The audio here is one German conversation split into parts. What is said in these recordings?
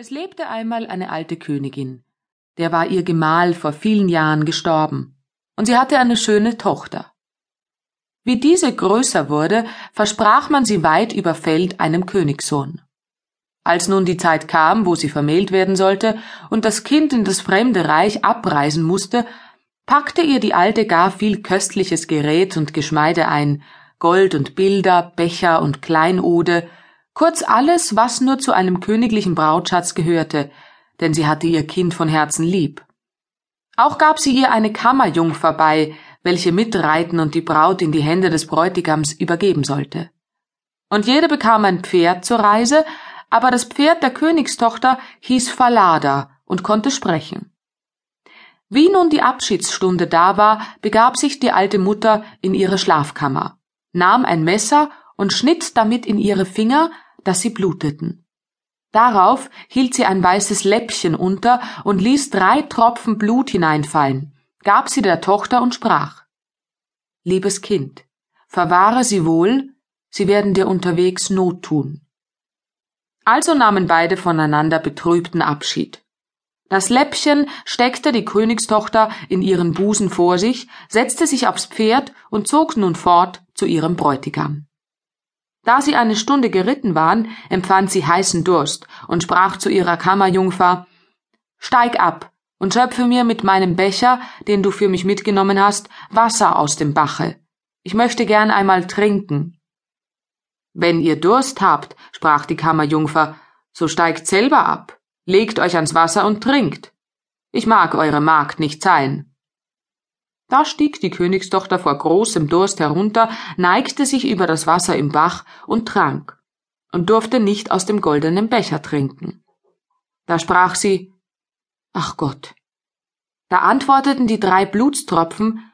Es lebte einmal eine alte Königin, der war ihr Gemahl vor vielen Jahren gestorben, und sie hatte eine schöne Tochter. Wie diese größer wurde, versprach man sie weit über Feld einem Königssohn. Als nun die Zeit kam, wo sie vermählt werden sollte und das Kind in das fremde Reich abreisen musste, packte ihr die Alte gar viel köstliches Gerät und Geschmeide ein, Gold und Bilder, Becher und Kleinode, kurz alles, was nur zu einem königlichen Brautschatz gehörte, denn sie hatte ihr Kind von Herzen lieb. Auch gab sie ihr eine Kammerjungfer bei, welche mitreiten und die Braut in die Hände des Bräutigams übergeben sollte. Und jede bekam ein Pferd zur Reise, aber das Pferd der Königstochter hieß Falada und konnte sprechen. Wie nun die Abschiedsstunde da war, begab sich die alte Mutter in ihre Schlafkammer, nahm ein Messer und schnitt damit in ihre Finger, dass sie bluteten. Darauf hielt sie ein weißes Läppchen unter und ließ drei Tropfen Blut hineinfallen, gab sie der Tochter und sprach Liebes Kind, verwahre sie wohl, sie werden dir unterwegs Not tun. Also nahmen beide voneinander betrübten Abschied. Das Läppchen steckte die Königstochter in ihren Busen vor sich, setzte sich aufs Pferd und zog nun fort zu ihrem Bräutigam. Da sie eine Stunde geritten waren, empfand sie heißen Durst und sprach zu ihrer Kammerjungfer Steig ab und schöpfe mir mit meinem Becher, den du für mich mitgenommen hast, Wasser aus dem Bache. Ich möchte gern einmal trinken. Wenn ihr Durst habt, sprach die Kammerjungfer, so steigt selber ab, legt euch ans Wasser und trinkt. Ich mag eure Magd nicht sein. Da stieg die Königstochter vor großem Durst herunter, neigte sich über das Wasser im Bach und trank und durfte nicht aus dem goldenen Becher trinken. Da sprach sie Ach Gott. Da antworteten die drei Blutstropfen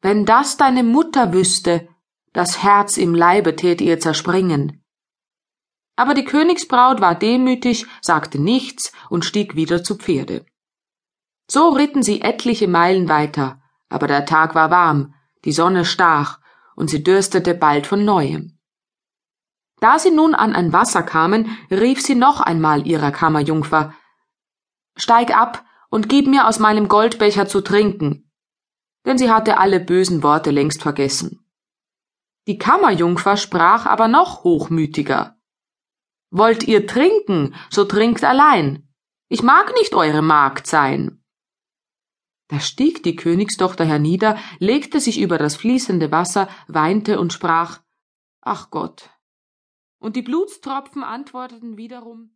Wenn das deine Mutter wüsste, das Herz im Leibe tät ihr zerspringen. Aber die Königsbraut war demütig, sagte nichts und stieg wieder zu Pferde. So ritten sie etliche Meilen weiter, aber der Tag war warm, die Sonne stach, und sie dürstete bald von neuem. Da sie nun an ein Wasser kamen, rief sie noch einmal ihrer Kammerjungfer Steig ab und gib mir aus meinem Goldbecher zu trinken, denn sie hatte alle bösen Worte längst vergessen. Die Kammerjungfer sprach aber noch hochmütiger Wollt ihr trinken, so trinkt allein. Ich mag nicht eure Magd sein. Da stieg die Königstochter hernieder, legte sich über das fließende Wasser, weinte und sprach Ach Gott. Und die Blutstropfen antworteten wiederum